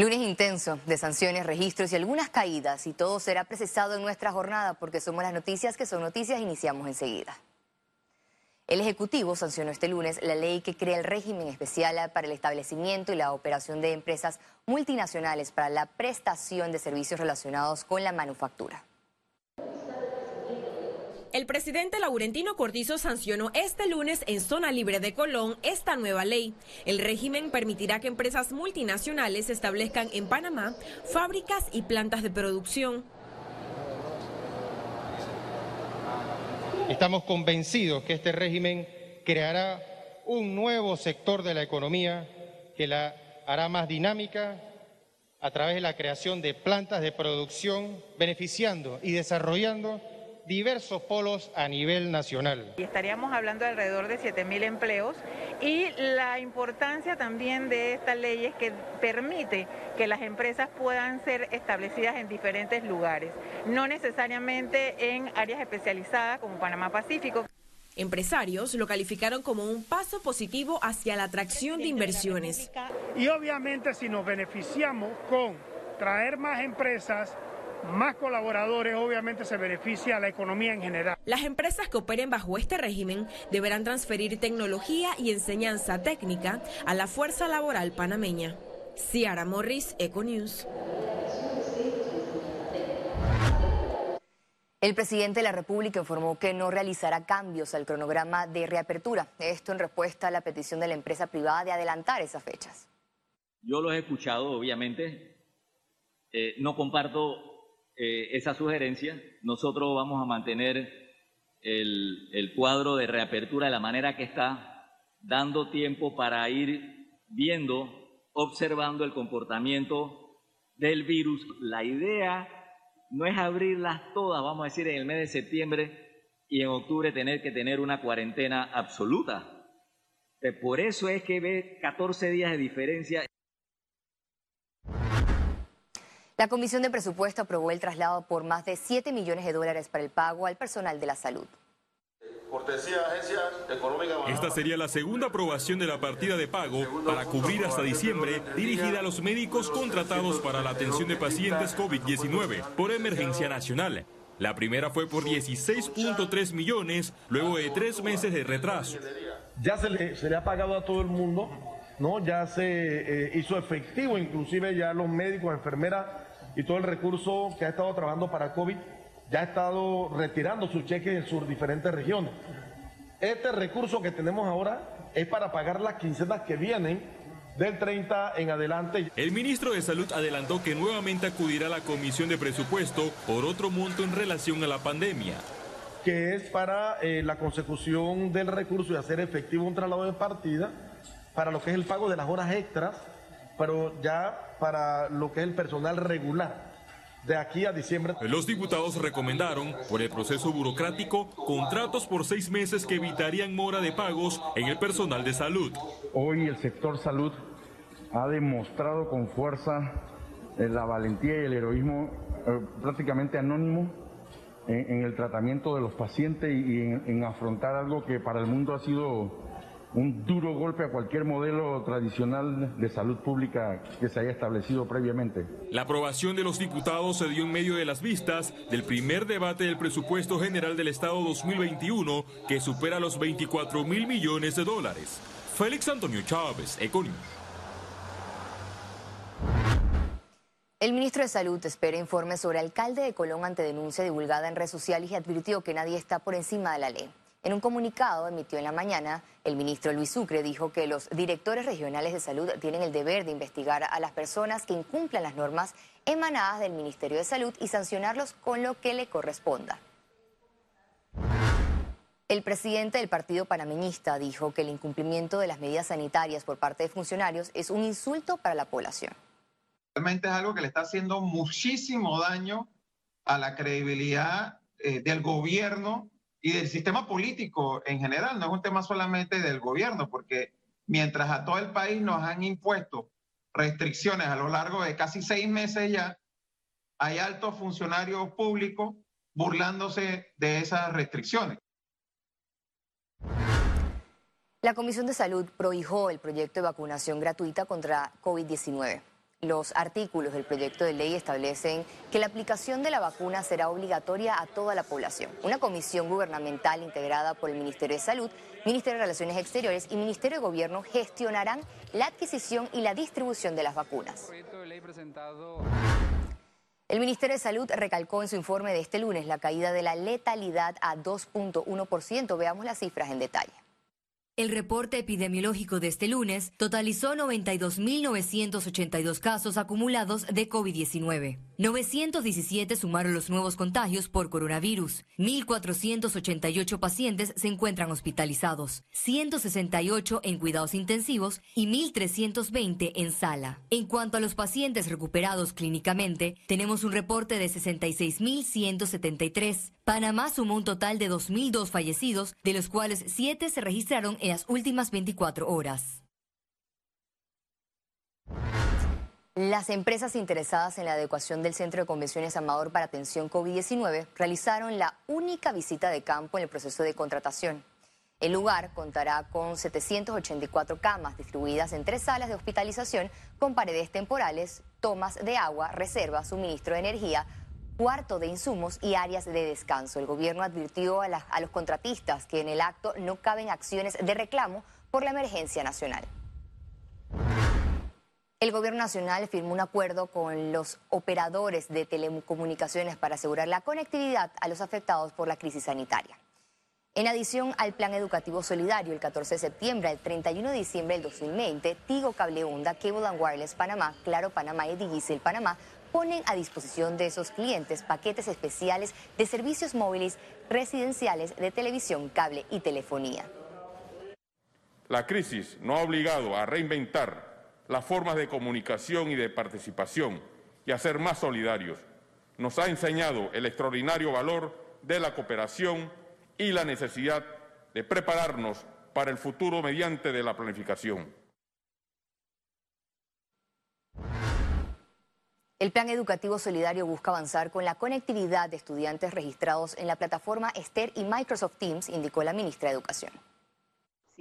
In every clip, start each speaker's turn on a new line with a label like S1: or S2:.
S1: Lunes intenso de sanciones, registros y algunas caídas y todo será precisado en nuestra jornada porque somos las noticias que son noticias. Iniciamos enseguida. El Ejecutivo sancionó este lunes la ley que crea el régimen especial para el establecimiento y la operación de empresas multinacionales para la prestación de servicios relacionados con la manufactura.
S2: El presidente Laurentino Cortizo sancionó este lunes en Zona Libre de Colón esta nueva ley. El régimen permitirá que empresas multinacionales establezcan en Panamá fábricas y plantas de producción.
S3: Estamos convencidos que este régimen creará un nuevo sector de la economía que la hará más dinámica a través de la creación de plantas de producción, beneficiando y desarrollando diversos polos a nivel nacional.
S4: Y estaríamos hablando de alrededor de 7.000 empleos y la importancia también de esta ley es que permite que las empresas puedan ser establecidas en diferentes lugares, no necesariamente en áreas especializadas como Panamá Pacífico.
S2: Empresarios lo calificaron como un paso positivo hacia la atracción de inversiones.
S5: Y obviamente si nos beneficiamos con traer más empresas, más colaboradores, obviamente se beneficia a la economía en general.
S2: Las empresas que operen bajo este régimen deberán transferir tecnología y enseñanza técnica a la fuerza laboral panameña. Ciara Morris, Econews.
S1: El presidente de la República informó que no realizará cambios al cronograma de reapertura. Esto en respuesta a la petición de la empresa privada de adelantar esas fechas.
S6: Yo lo he escuchado, obviamente. Eh, no comparto eh, esa sugerencia. Nosotros vamos a mantener el, cuadro de reapertura de la manera que está, dando tiempo para ir viendo, observando el comportamiento del virus. La idea no es abrirlas todas, vamos a decir, en el mes de septiembre y en octubre tener que tener una cuarentena absoluta. Por eso es que ve 14 días de diferencia.
S1: La Comisión de Presupuesto aprobó el traslado por más de 7 millones de dólares para el pago al personal de la salud.
S7: Esta sería la segunda aprobación de la partida de pago para cubrir hasta diciembre dirigida a los médicos contratados para la atención de pacientes COVID-19 por emergencia nacional. La primera fue por 16.3 millones luego de tres meses de retraso.
S8: Ya se le, ha pagado a todo el mundo, ¿no? Ya se eh, hizo efectivo, inclusive ya los médicos, enfermeras y todo el recurso que ha estado trabajando para COVID ya ha estado retirando sus cheques en sus diferentes regiones. Este recurso que tenemos ahora es para pagar las quincenas que vienen del 30 en adelante.
S7: El ministro de Salud adelantó que nuevamente acudirá a la Comisión de Presupuesto por otro monto en relación a la pandemia.
S8: Que es para eh, la consecución del recurso y hacer efectivo un traslado de partida para lo que es el pago de las horas extras pero ya para lo que es el personal regular. De aquí a diciembre.
S7: Los diputados recomendaron, por el proceso burocrático, contratos por seis meses que evitarían mora de pagos en el personal de salud.
S9: Hoy el sector salud ha demostrado con fuerza eh, la valentía y el heroísmo eh, prácticamente anónimo en, el tratamiento de los pacientes y en afrontar algo que para el mundo ha sido un duro golpe a cualquier modelo tradicional de salud pública que se haya establecido previamente.
S7: La aprobación de los diputados se dio en medio de las vistas del primer debate del presupuesto general del Estado 2021 que supera los 24 mil millones de dólares. Félix Antonio Chávez, Economía.
S1: El ministro de Salud espera informes sobre alcalde de Colón ante denuncia divulgada en redes sociales y advirtió que nadie está por encima de la ley. En un comunicado emitido en la mañana, el ministro Luis Sucre dijo que los directores regionales de salud tienen el deber de investigar a las personas que incumplan las normas emanadas del Ministerio de Salud y sancionarlos con lo que le corresponda. El presidente del Partido Panameñista dijo que el incumplimiento de las medidas sanitarias por parte de funcionarios es un insulto para la población.
S10: Realmente es algo que le está haciendo muchísimo daño a la credibilidad eh, del gobierno y del sistema político en general, no es un tema solamente del gobierno, porque mientras a todo el país nos han impuesto restricciones a lo largo de casi seis meses ya, hay altos funcionarios públicos burlándose de esas restricciones.
S1: La Comisión de Salud prohijó el proyecto de vacunación gratuita contra COVID-19. Los artículos del proyecto de ley establecen que la aplicación de la vacuna será obligatoria a toda la población. Una comisión gubernamental integrada por el Ministerio de Salud, Ministerio de Relaciones Exteriores y Ministerio de Gobierno gestionarán la adquisición y la distribución de las vacunas. El Ministerio de Salud recalcó en su informe de este lunes la caída de la letalidad a 2.1%. Veamos las cifras en detalle.
S11: El reporte epidemiológico de este lunes totalizó 92.982 casos acumulados de COVID-19. 917 sumaron los nuevos contagios por coronavirus. 1.488 pacientes se encuentran hospitalizados, 168 en cuidados intensivos y 1.320 en sala. En cuanto a los pacientes recuperados clínicamente, tenemos un reporte de 66.173. Panamá sumó un total de 2.002 fallecidos, de los cuales 7 se registraron en las últimas 24 horas.
S1: Las empresas interesadas en la adecuación del Centro de Convenciones Amador para atención COVID-19 realizaron la única visita de campo en el proceso de contratación. El lugar contará con 784 camas distribuidas en tres salas de hospitalización con paredes temporales, tomas de agua, reserva, suministro de energía, cuarto de insumos y áreas de descanso. El gobierno advirtió a, a los contratistas que en el acto no caben acciones de reclamo por la emergencia nacional. El Gobierno Nacional firmó un acuerdo con los operadores de telecomunicaciones para asegurar la conectividad a los afectados por la crisis sanitaria. En adición al Plan Educativo Solidario, el 14 de septiembre al 31 de diciembre del 2020, Tigo Cable Onda, Cable and Wireless Panamá, Claro Panamá y Digicel Panamá ponen a disposición de esos clientes paquetes especiales de servicios móviles residenciales de televisión, cable y telefonía.
S12: La crisis nos ha obligado a reinventar las formas de comunicación y de participación y a ser más solidarios. Nos ha enseñado el extraordinario valor de la cooperación y la necesidad de prepararnos para el futuro mediante de la planificación.
S1: El Plan Educativo Solidario busca avanzar con la conectividad de estudiantes registrados en la plataforma Esther y Microsoft Teams, indicó la ministra de Educación.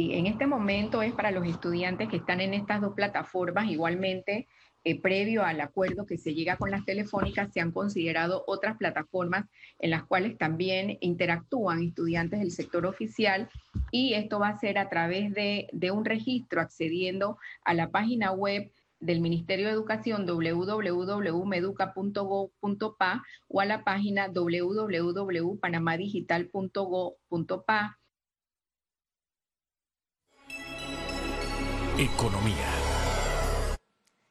S13: En este momento es para los estudiantes que están en estas dos plataformas. Igualmente, eh, previo al acuerdo que se llega con las telefónicas, se han considerado otras plataformas en las cuales también interactúan estudiantes del sector oficial y esto va a ser a través de, un registro accediendo a la página web del Ministerio de Educación www.meduca.gov.pa o a la página www.panamadigital.gov.pa
S1: Economía.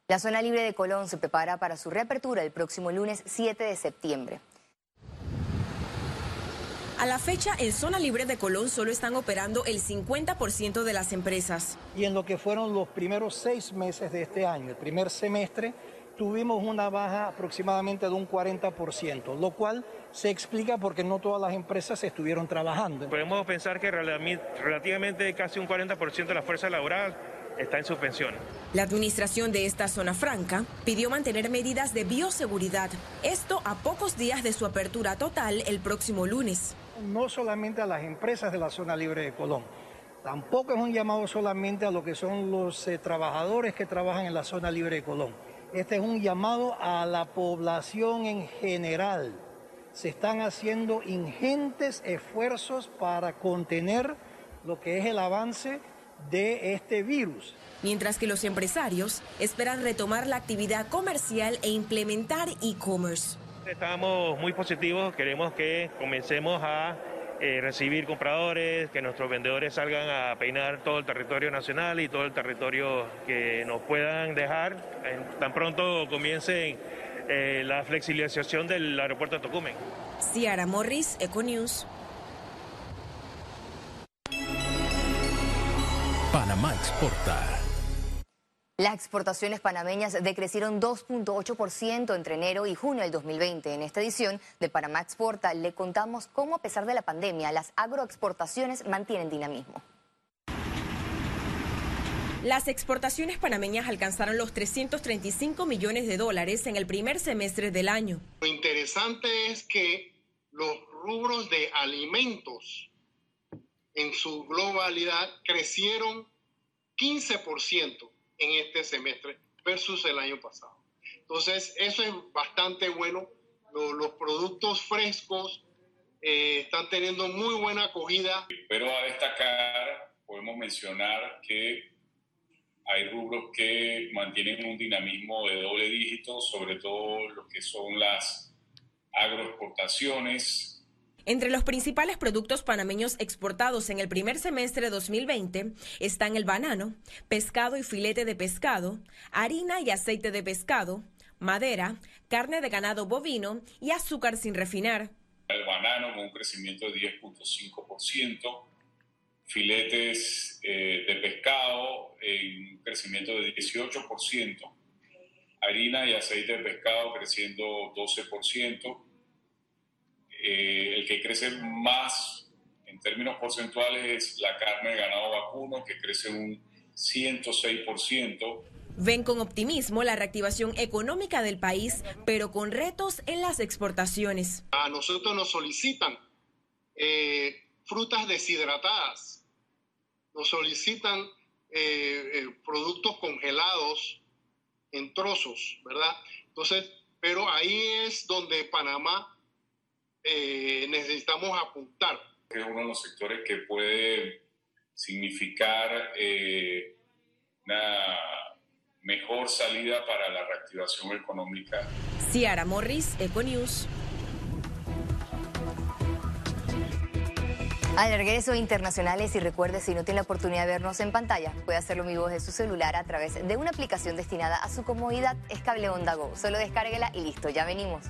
S1: La zona libre de Colón se prepara para su reapertura el próximo lunes 7 de septiembre.
S2: A la fecha, en zona libre de Colón solo están operando el 50% de las empresas.
S14: Y en lo que fueron los primeros seis meses de este año, el primer semestre, tuvimos una baja aproximadamente de un 40%, lo cual se explica porque no todas las empresas estuvieron trabajando.
S15: Podemos pensar que relativamente casi un 40% de la fuerza laboral está en suspensión.
S2: La administración de esta zona franca pidió mantener medidas de bioseguridad, esto a pocos días de su apertura total el próximo lunes.
S14: No solamente a las empresas de la zona libre de Colón, tampoco es un llamado solamente a lo que son los eh, trabajadores que trabajan en la zona libre de Colón. Este es un llamado a la población en general. Se están haciendo ingentes esfuerzos para contener lo que es el avance de este virus.
S2: Mientras que los empresarios esperan retomar la actividad comercial e implementar e-commerce.
S15: Estamos muy positivos, queremos que comencemos a eh, recibir compradores, que nuestros vendedores salgan a peinar todo el territorio nacional y todo el territorio que nos puedan dejar tan pronto comience eh, la flexibilización del aeropuerto de Tocumen.
S2: Ciara Morris, Econews.
S1: Panamá exporta. Las exportaciones panameñas decrecieron 2.8% entre enero y junio del 2020. En esta edición de Panamá Exporta le contamos cómo a pesar de la pandemia las agroexportaciones mantienen dinamismo.
S2: Las exportaciones panameñas alcanzaron los 335 millones de dólares en el primer semestre del año.
S16: Lo interesante es que los rubros de alimentos en su globalidad crecieron 15% en este semestre versus el año pasado. Entonces, eso es bastante bueno. Los, productos frescos eh, están teniendo muy buena acogida.
S17: Pero a destacar, podemos mencionar que hay rubros que mantienen un dinamismo de doble dígito, sobre todo lo que son las agroexportaciones,
S2: entre los principales productos panameños exportados en el primer semestre de 2020 están el banano, pescado y filete de pescado, harina y aceite de pescado, madera, carne de ganado bovino y azúcar sin refinar.
S17: El banano con un crecimiento de 10.5%, filetes eh, de pescado en un crecimiento de 18%, harina y aceite de pescado creciendo 12%, eh, el que crece más en términos porcentuales es la carne de ganado vacuno, que crece un 106%.
S2: Ven con optimismo la reactivación económica del país, pero con retos en las exportaciones.
S16: A nosotros nos solicitan eh, frutas deshidratadas, nos solicitan eh, productos congelados en trozos, ¿verdad? Entonces, pero ahí es donde Panamá eh, necesitamos apuntar.
S17: Es uno de los sectores que puede significar eh, una mejor salida para la reactivación económica.
S2: Ciara Morris, Econews.
S1: Al regreso internacionales y recuerde si no tiene la oportunidad de vernos en pantalla, puede hacerlo mi voz de su celular a través de una aplicación destinada a su comodidad, es Cable Onda Go. Solo descárguela y listo, ya venimos.